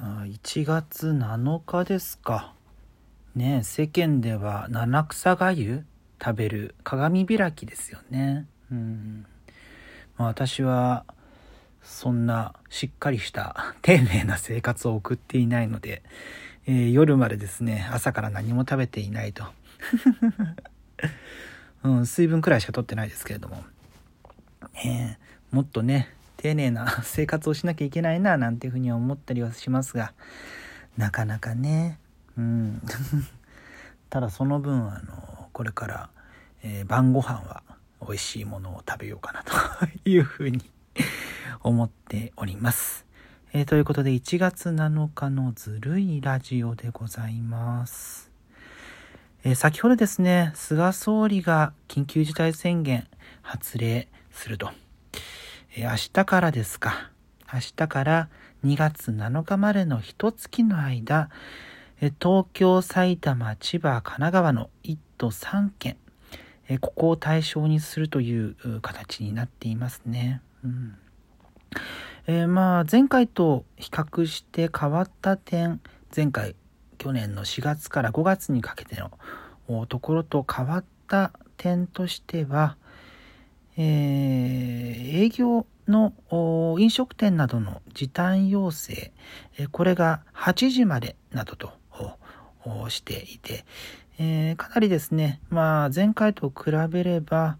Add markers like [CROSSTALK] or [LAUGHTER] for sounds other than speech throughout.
1月7日ですか。ね世間では七草がゆ食べる鏡開きですよね。うんまあ、私はそんなしっかりした丁寧な生活を送っていないので、えー、夜までですね朝から何も食べていないと、[LAUGHS] うん、水分くらいしか取ってないですけれども、えー、もっとね丁寧な [LAUGHS] 生活をしなきゃいけないななんていうふうには思ったりはしますがなかなかね。うん。[LAUGHS] ただその分あのこれから、えー、晩ご飯は美味しいものを食べようかなと [LAUGHS] いうふうに思っております、えー、ということで1月7日のずるいラジオでございます。えー、先ほどですね、菅総理が緊急事態宣言発令すると。え明日からですか。明日から2月7日までの一月の間、え東京、埼玉、千葉、神奈川の1都3県、えここを対象にするという形になっていますね。うんえー、まあ前回と比較して変わった点前回去年の4月から5月にかけてのところと変わった点としては、えー、営業の飲食店などの時短要請、これが8時までなどとしていて、えー、かなりですね、まあ、前回と比べれば、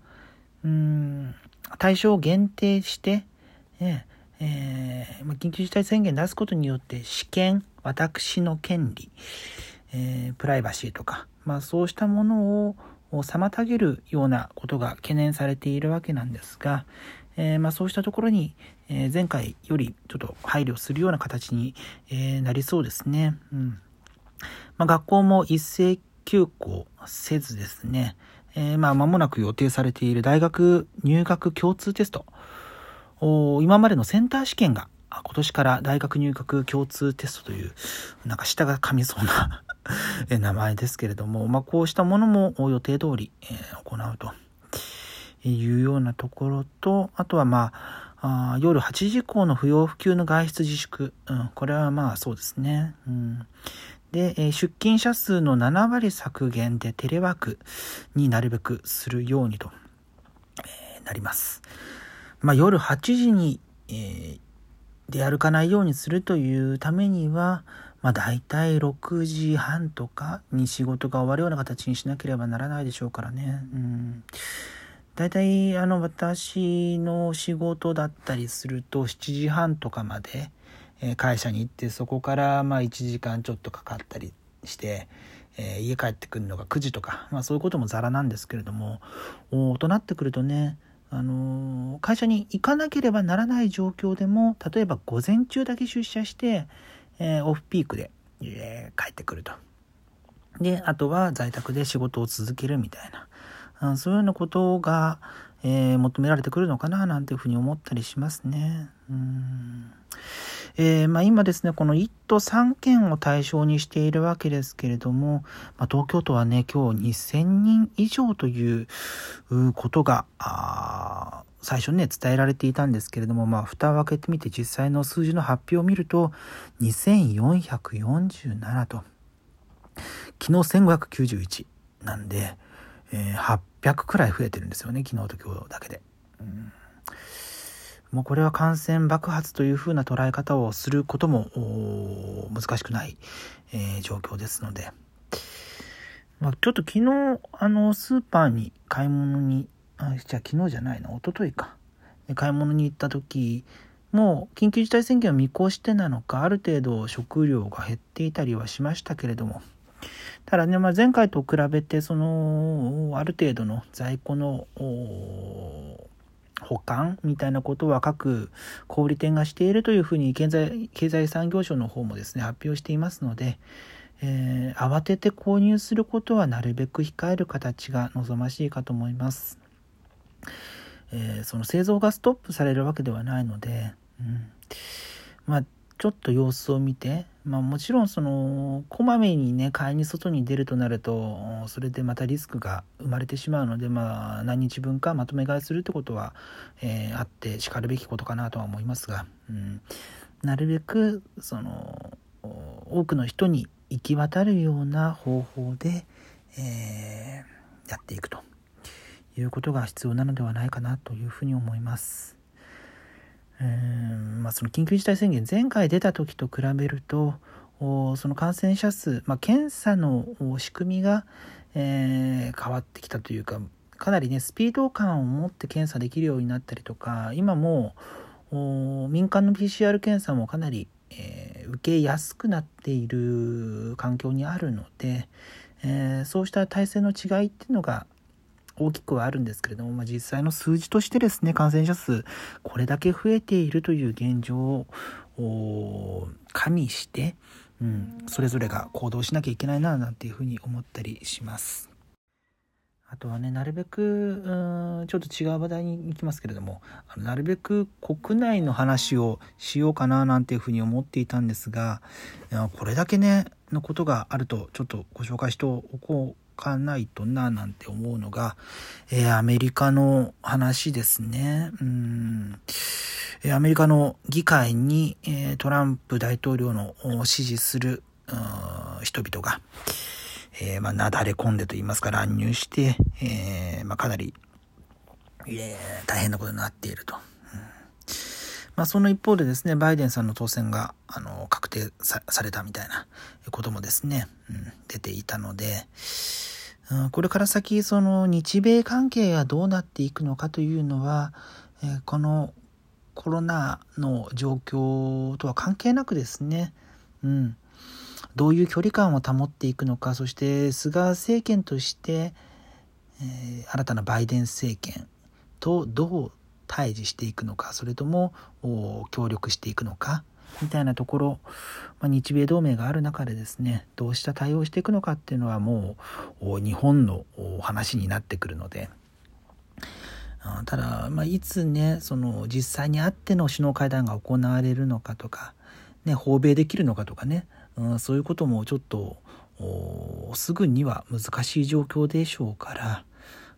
うん、対象を限定して、えー、緊急事態宣言出すことによって試験、私の権利、えー、プライバシーとか、まあ、そうしたものをを妨げるようなことが懸念されているわけなんですが、えー、まあ、そうしたところに、えー、前回よりちょっと配慮するような形に、えー、なりそうですね。うん。まあ、学校も一斉休校せずですね、えまあ、間もなく予定されている大学入学共通テスト、今までのセンター試験が今年から大学入学共通テストという、なんか下が噛みそうな名前ですけれども、まあ、こうしたものも予定通り、え、行うというようなところと、あとはまあ、あ夜8時以降の不要不急の外出自粛。うん、これはまあそうですね。うん、で、え、出勤者数の7割削減でテレワークになるべくするようにと、え、なります。まあ、夜8時に、えー、出歩かないようにするというためには、まあ、大体6時半とかに仕事が終わるような形にしなければならないでしょうからね。うん、大体あの私の仕事だったりすると7時半とかまで会社に行ってそこからまあ1時間ちょっとかかったりして、えー、家帰ってくるのが9時とか、まあ、そういうこともざらなんですけれどもとなってくるとねあの会社に行かなければならない状況でも例えば午前中だけ出社してえー、オフピークで、えー、帰ってくると。で、あとは在宅で仕事を続けるみたいな、そういうようなことが、えー、求められてくるのかななんていうふうに思ったりしますね。うんえー、まあ、今ですね、この1都3県を対象にしているわけですけれども、まあ、東京都はね、今日2000人以上ということが、最初にね、伝えられていたんですけれども、まあ、蓋を開けてみて実際の数字の発表を見ると、2447と、昨日1591なんで、えー、800くらい増えてるんですよね、昨日と今日だけで。うんもうこれは感染爆発というふうな捉え方をすることも難しくない、えー、状況ですので、まあ、ちょっと昨日あのスーパーに買い物にあじゃあ昨日じゃないな一昨日か。買い物に行った時もう緊急事態宣言を見越してなのかある程度食料が減っていたりはしましたけれども。ただね、まあ、前回と比べてそのある程度の在庫の保管みたいなことは各小売店がしているというふうに経済経済産業省の方もですね発表していますので、えー、慌てて購入することはなるべく控える形が望ましいかと思います。えー、その製造がストップされるわけではないので、うん、まあちょっと様子を見て、まあ、もちろんそのこまめにね買いに外に出るとなるとそれでまたリスクが生まれてしまうので、まあ、何日分かまとめ買いするってことは、えー、あってしかるべきことかなとは思いますが、うん、なるべくその多くの人に行き渡るような方法で、えー、やっていくということが必要なのではないかなというふうに思います。まあ、その緊急事態宣言前回出た時と比べるとその感染者数、まあ、検査の仕組みが、えー、変わってきたというかかなりねスピード感を持って検査できるようになったりとか今も民間の PCR 検査もかなり、えー、受けやすくなっている環境にあるので、えー、そうした体制の違いっていうのが大きくはあるんですけれども、まあ、実際の数字としてですね感染者数これだけ増えているという現状を加味して、うん、それぞれが行動しなきゃいけないななんていうふうに思ったりします。あとはね、なるべく、うん、ちょっと違う話題に行きますけれども、あのなるべく国内の話をしようかななんていうふうに思っていたんですが、これだけね、のことがあると、ちょっとご紹介しておこうかないとななんて思うのが、えー、アメリカの話ですね。うん、アメリカの議会に、えー、トランプ大統領の支持する人々が、えー、まあ、なだれ込んでと言いますか、乱入して、えー、まあ、かなり、えー、大変なことになっていると。まあ、その一方でですね、バイデンさんの当選が、あの、確定されたみたいなこともですね、うん、出ていたので、うん、これから先、その日米関係がどうなっていくのかというのは、えー、このコロナの状況とは関係なくですね、うん、どういう距離感を保っていくのかそして菅政権として、えー、新たなバイデン政権とどう対峙していくのかそれとも協力していくのかみたいなところ、まあ、日米同盟がある中でですねどうした対応していくのかっていうのはもう日本の話になってくるので。ただ、まあ、いつねその実際に会っての首脳会談が行われるのかとか、ね、訪米できるのかとかねうん、そういうこともちょっとすぐには難しい状況でしょうから、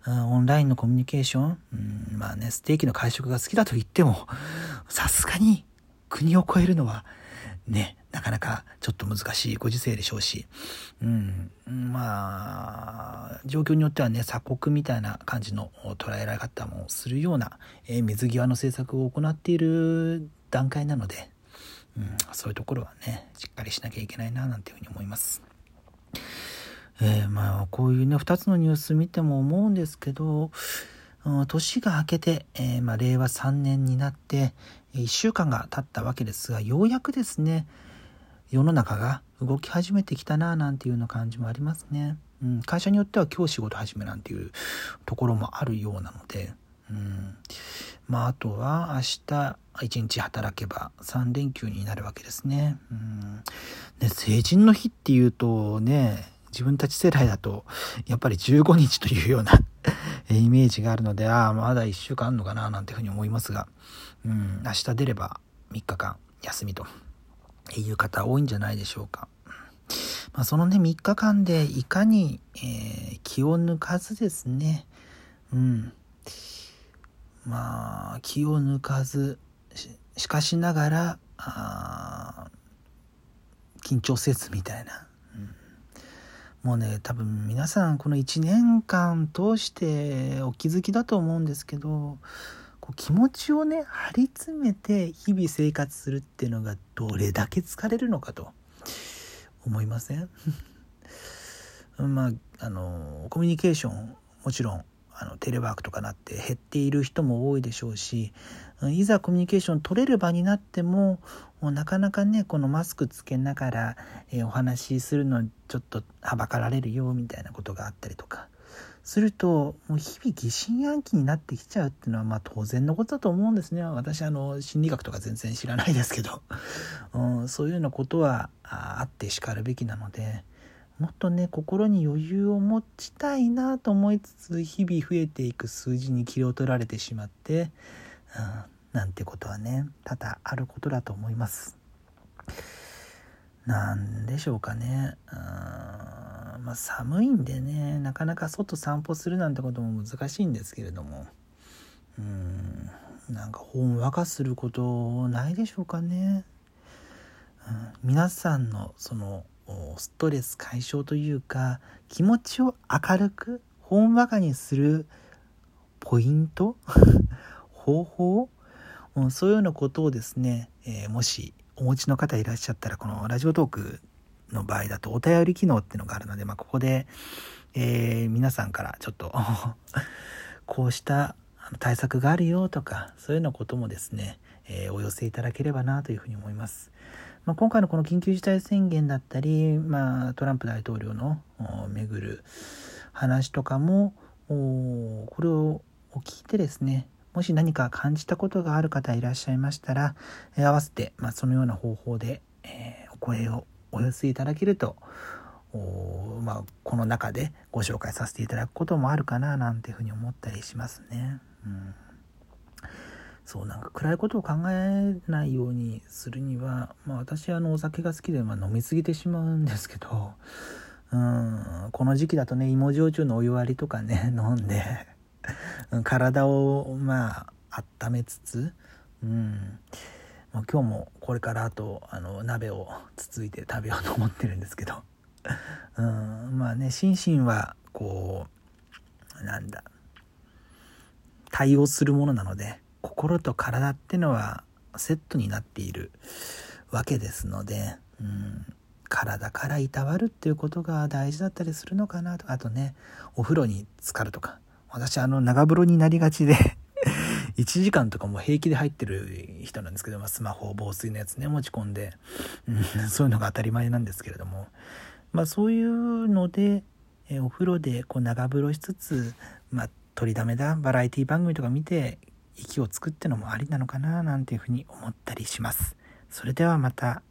オンラインのコミュニケーション、うん、まあね、ステーキの会食が好きだと言っても、さすがに国を超えるのは、ね、なかなかちょっと難しいご時世でしょうし、うん、まあ、状況によってはね、鎖国みたいな感じの捉えられ方もするような、えー、水際の政策を行っている段階なので、うん、そういうところはね、しっかりしなきゃいけないな、なんていうふうに思います。えー、まあ、こういうね、2つのニュース見ても思うんですけど、うん年が明けて、えー、まあ、令和3年になって、1週間が経ったわけですが、ようやくですね、世の中が動き始めてきたな、なんていうような感じもありますね。うん、会社によっては今日仕事始めなんていうところもあるようなので、うん、まああとは明日1日働けば3連休になるわけですね。うんね成人の日っていうとね自分たち世代だとやっぱり15日というような [LAUGHS] イメージがあるのでああまだ1週間あるのかななんていうふうに思いますが、うん、明日出れば3日間休みという方多いんじゃないでしょうか。まあ、そのね3日間でいかに、えー、気を抜かずですね、うん、まあ気を抜かずしかしながら緊張せずみたいな、もうね多分皆さんこの1年間通してお気づきだと思うんですけどこう気持ちをね張り詰めて日々生活するっていうのがどれだけ疲れるのかと思いません？[LAUGHS] まああのコミュニケーションもちろんあのテレワークとかなって減っている人も多いでしょうしいざコミュニケーション取れる場になってもなかなかねこのマスクつけながら、えお話しするのちょっとはばかられるよみたいなことがあったりとかするともう日々疑心暗鬼になってきちゃうっていうのはまあ当然のことだと思うんですね私あの心理学とか全然知らないですけど、うん、そういうようなことはあってしかるべきなので。もっとね心に余裕を持ちたいなと思いつつ日々増えていく数字に気を取られてしまって、うん、なんてことはね多々あることだと思います。なんでしょうかね。うんまあ、寒いんでねなかなか外散歩するなんてことも難しいんですけれどもうんなんかほんわかすることないでしょうかね。うん、皆さんのそのストレス解消というか気持ちを明るくほんわかにするポイント？[LAUGHS] 方法？そういうようなことをですね、えー、もしお持ちの方いらっしゃったらこのラジオトークの場合だとお便り機能っていうのがあるので、まあ、ここで、えー、皆さんからちょっと [LAUGHS] こうした対策があるよとかそういうようなこともですね、えー、お寄せいただければなというふうに思います。まあ、今回のこの緊急事態宣言だったり、まあ、トランプ大統領の巡る話とかもこれを聞いてですねもし何か感じたことがある方いらっしゃいましたら、えー、合わせて、まあ、そのような方法で、えー、お声をお寄せいただけるとまあ、この中でご紹介させていただくこともあるかななんていうふうに思ったりしますね。うん、そうなんか暗いことを考えないようにするには、まあ、私はあのお酒が好きで、まあ、飲み過ぎてしまうんですけど、うん、この時期だとね芋焼酎のお湯割りとかね [LAUGHS] 飲んで体をまあ温めつつ、うんまあ、今日もこれからあとあの鍋をつついて食べようと思ってるんですけど、うん、まあね心身はこうなんだ対応するものなので心と体ってのはセットになっているわけですので、うん、体からいたわるっていうことが大事だったりするのかなと。あとねお風呂に浸かるとか。私あの長風呂になりがちで [LAUGHS] 1時間とかも平気で入ってる人なんですけど、ま、スマホ防水のやつね持ち込んで、うん、そういうのが当たり前なんですけれども、まあ、そういうので、えお風呂でこう長風呂しつつ、まあ、取りだめだバラエティ番組とか見て息をつくってのもありなのかななんていうふうに思ったりします。それではまた